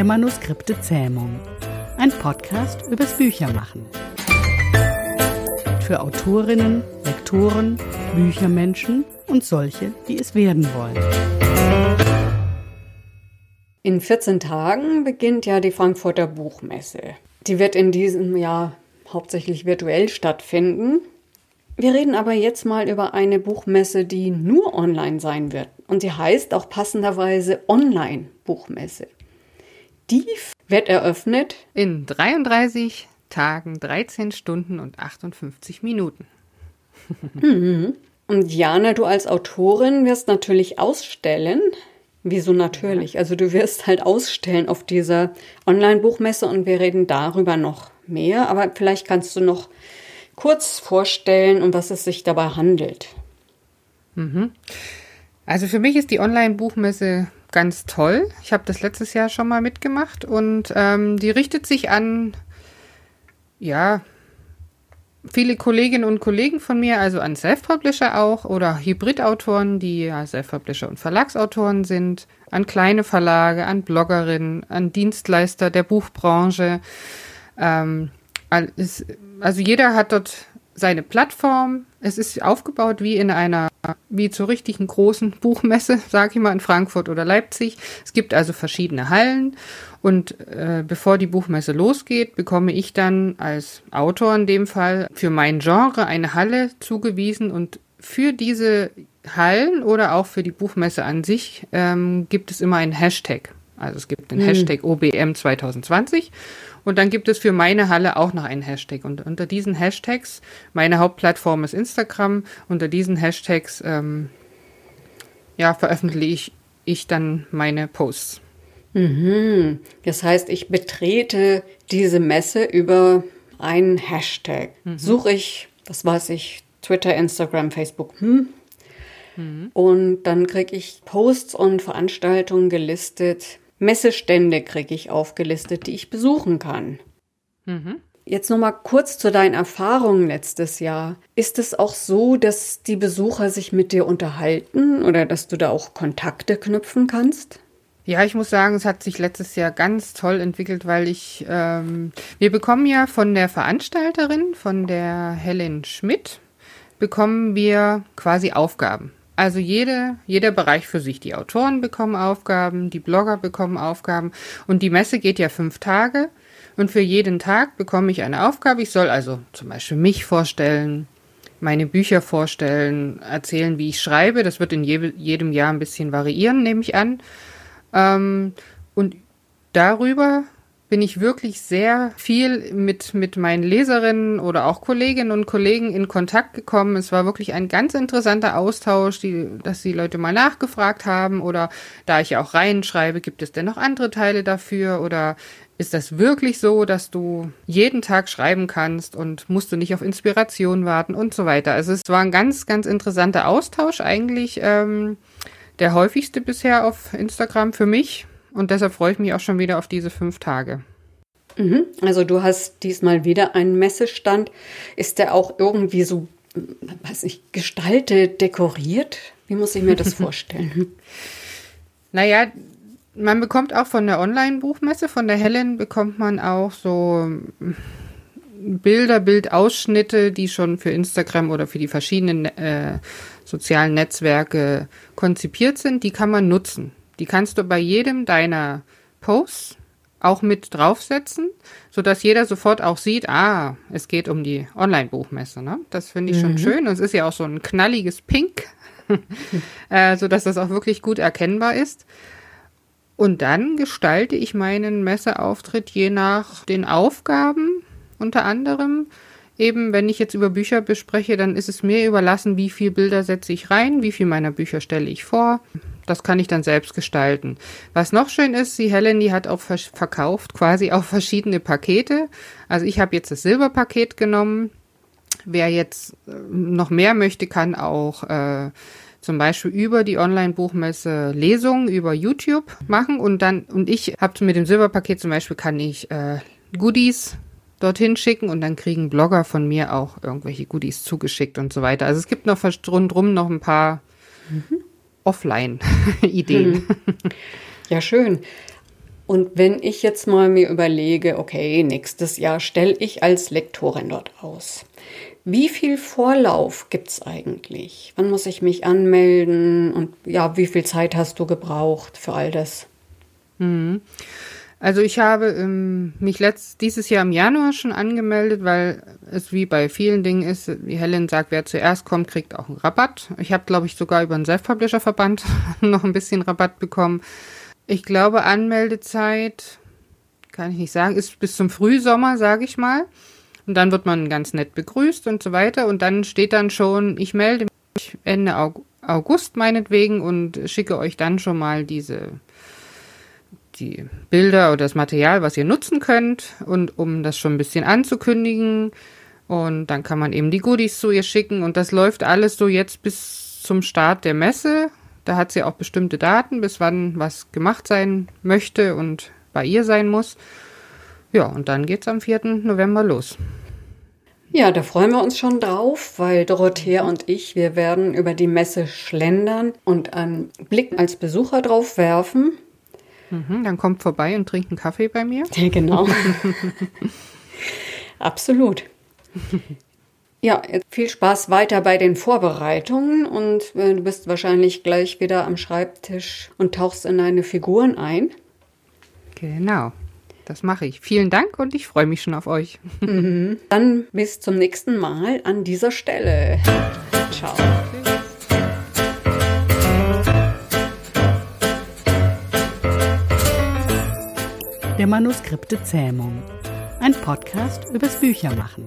der Manuskripte Zähmung. Ein Podcast übers Büchermachen. Für Autorinnen, Lektoren, Büchermenschen und solche, die es werden wollen. In 14 Tagen beginnt ja die Frankfurter Buchmesse. Die wird in diesem Jahr hauptsächlich virtuell stattfinden. Wir reden aber jetzt mal über eine Buchmesse, die nur online sein wird. Und sie heißt auch passenderweise Online-Buchmesse. Die wird eröffnet in 33 Tagen, 13 Stunden und 58 Minuten. Mhm. Und Jana, du als Autorin wirst natürlich ausstellen. Wieso natürlich? Also du wirst halt ausstellen auf dieser Online-Buchmesse und wir reden darüber noch mehr. Aber vielleicht kannst du noch kurz vorstellen, um was es sich dabei handelt. Mhm. Also für mich ist die Online-Buchmesse ganz toll. Ich habe das letztes Jahr schon mal mitgemacht und ähm, die richtet sich an, ja, viele Kolleginnen und Kollegen von mir, also an Self-Publisher auch oder Hybrid-Autoren, die ja Self-Publisher und Verlagsautoren sind, an kleine Verlage, an Bloggerinnen, an Dienstleister der Buchbranche. Ähm, also jeder hat dort seine Plattform. Es ist aufgebaut wie in einer, wie zur richtigen großen Buchmesse, sage ich mal, in Frankfurt oder Leipzig. Es gibt also verschiedene Hallen und äh, bevor die Buchmesse losgeht, bekomme ich dann als Autor in dem Fall für mein Genre eine Halle zugewiesen und für diese Hallen oder auch für die Buchmesse an sich ähm, gibt es immer einen Hashtag. Also es gibt den hm. Hashtag OBM 2020 und dann gibt es für meine Halle auch noch einen Hashtag. Und unter diesen Hashtags, meine Hauptplattform ist Instagram, unter diesen Hashtags ähm, ja, veröffentliche ich, ich dann meine Posts. Mhm. Das heißt, ich betrete diese Messe über einen Hashtag. Mhm. Suche ich, was weiß ich, Twitter, Instagram, Facebook. Hm? Mhm. Und dann kriege ich Posts und Veranstaltungen gelistet, Messestände kriege ich aufgelistet, die ich besuchen kann. Mhm. Jetzt noch mal kurz zu deinen Erfahrungen letztes Jahr. Ist es auch so, dass die Besucher sich mit dir unterhalten oder dass du da auch Kontakte knüpfen kannst? Ja, ich muss sagen, es hat sich letztes Jahr ganz toll entwickelt, weil ich, ähm, wir bekommen ja von der Veranstalterin, von der Helen Schmidt, bekommen wir quasi Aufgaben. Also jede, jeder Bereich für sich. Die Autoren bekommen Aufgaben, die Blogger bekommen Aufgaben und die Messe geht ja fünf Tage und für jeden Tag bekomme ich eine Aufgabe. Ich soll also zum Beispiel mich vorstellen, meine Bücher vorstellen, erzählen, wie ich schreibe. Das wird in je, jedem Jahr ein bisschen variieren, nehme ich an. Ähm, und darüber bin ich wirklich sehr viel mit, mit meinen Leserinnen oder auch Kolleginnen und Kollegen in Kontakt gekommen. Es war wirklich ein ganz interessanter Austausch, die, dass die Leute mal nachgefragt haben oder da ich ja auch reinschreibe, gibt es denn noch andere Teile dafür oder ist das wirklich so, dass du jeden Tag schreiben kannst und musst du nicht auf Inspiration warten und so weiter. Also es war ein ganz, ganz interessanter Austausch eigentlich, ähm, der häufigste bisher auf Instagram für mich. Und deshalb freue ich mich auch schon wieder auf diese fünf Tage. Mhm. Also du hast diesmal wieder einen Messestand. Ist der auch irgendwie so, weiß nicht, gestaltet, dekoriert? Wie muss ich mir das vorstellen? naja, man bekommt auch von der Online-Buchmesse, von der Helen, bekommt man auch so Bilder, Bildausschnitte, die schon für Instagram oder für die verschiedenen äh, sozialen Netzwerke konzipiert sind. Die kann man nutzen. Die kannst du bei jedem deiner Posts auch mit draufsetzen, so dass jeder sofort auch sieht, ah, es geht um die Online-Buchmesse. Ne? Das finde ich mhm. schon schön. Und es ist ja auch so ein knalliges Pink, äh, so dass das auch wirklich gut erkennbar ist. Und dann gestalte ich meinen Messeauftritt je nach den Aufgaben unter anderem eben, wenn ich jetzt über Bücher bespreche, dann ist es mir überlassen, wie viel Bilder setze ich rein, wie viel meiner Bücher stelle ich vor. Das kann ich dann selbst gestalten. Was noch schön ist, die Helen, die hat auch verkauft quasi auch verschiedene Pakete. Also ich habe jetzt das Silberpaket genommen. Wer jetzt äh, noch mehr möchte, kann auch äh, zum Beispiel über die Online-Buchmesse Lesungen über YouTube machen und dann und ich habe mit dem Silberpaket zum Beispiel kann ich äh, Goodies dorthin schicken und dann kriegen Blogger von mir auch irgendwelche Goodies zugeschickt und so weiter. Also es gibt noch rundherum noch ein paar mhm. Offline-Ideen. Mhm. Ja, schön. Und wenn ich jetzt mal mir überlege, okay, nächstes Jahr stelle ich als Lektorin dort aus. Wie viel Vorlauf gibt es eigentlich? Wann muss ich mich anmelden? Und ja, wie viel Zeit hast du gebraucht für all das? Mhm. Also ich habe ähm, mich letzt, dieses Jahr im Januar schon angemeldet, weil es wie bei vielen Dingen ist, wie Helen sagt, wer zuerst kommt, kriegt auch einen Rabatt. Ich habe, glaube ich, sogar über den Self-Publisher-Verband noch ein bisschen Rabatt bekommen. Ich glaube, Anmeldezeit, kann ich nicht sagen, ist bis zum Frühsommer, sage ich mal. Und dann wird man ganz nett begrüßt und so weiter. Und dann steht dann schon, ich melde mich Ende August meinetwegen und schicke euch dann schon mal diese die Bilder oder das Material, was ihr nutzen könnt und um das schon ein bisschen anzukündigen. Und dann kann man eben die Goodies zu ihr schicken und das läuft alles so jetzt bis zum Start der Messe. Da hat sie auch bestimmte Daten, bis wann was gemacht sein möchte und bei ihr sein muss. Ja, und dann geht's am 4. November los. Ja, da freuen wir uns schon drauf, weil Dorothea und ich, wir werden über die Messe schlendern und einen Blick als Besucher drauf werfen. Mhm, dann kommt vorbei und trinkt einen Kaffee bei mir. Ja, genau. Absolut. Ja, viel Spaß weiter bei den Vorbereitungen und äh, du bist wahrscheinlich gleich wieder am Schreibtisch und tauchst in deine Figuren ein. Genau, das mache ich. Vielen Dank und ich freue mich schon auf euch. Mhm. Dann bis zum nächsten Mal an dieser Stelle. Ciao. Der Manuskripte Zähmung. Ein Podcast übers Büchermachen.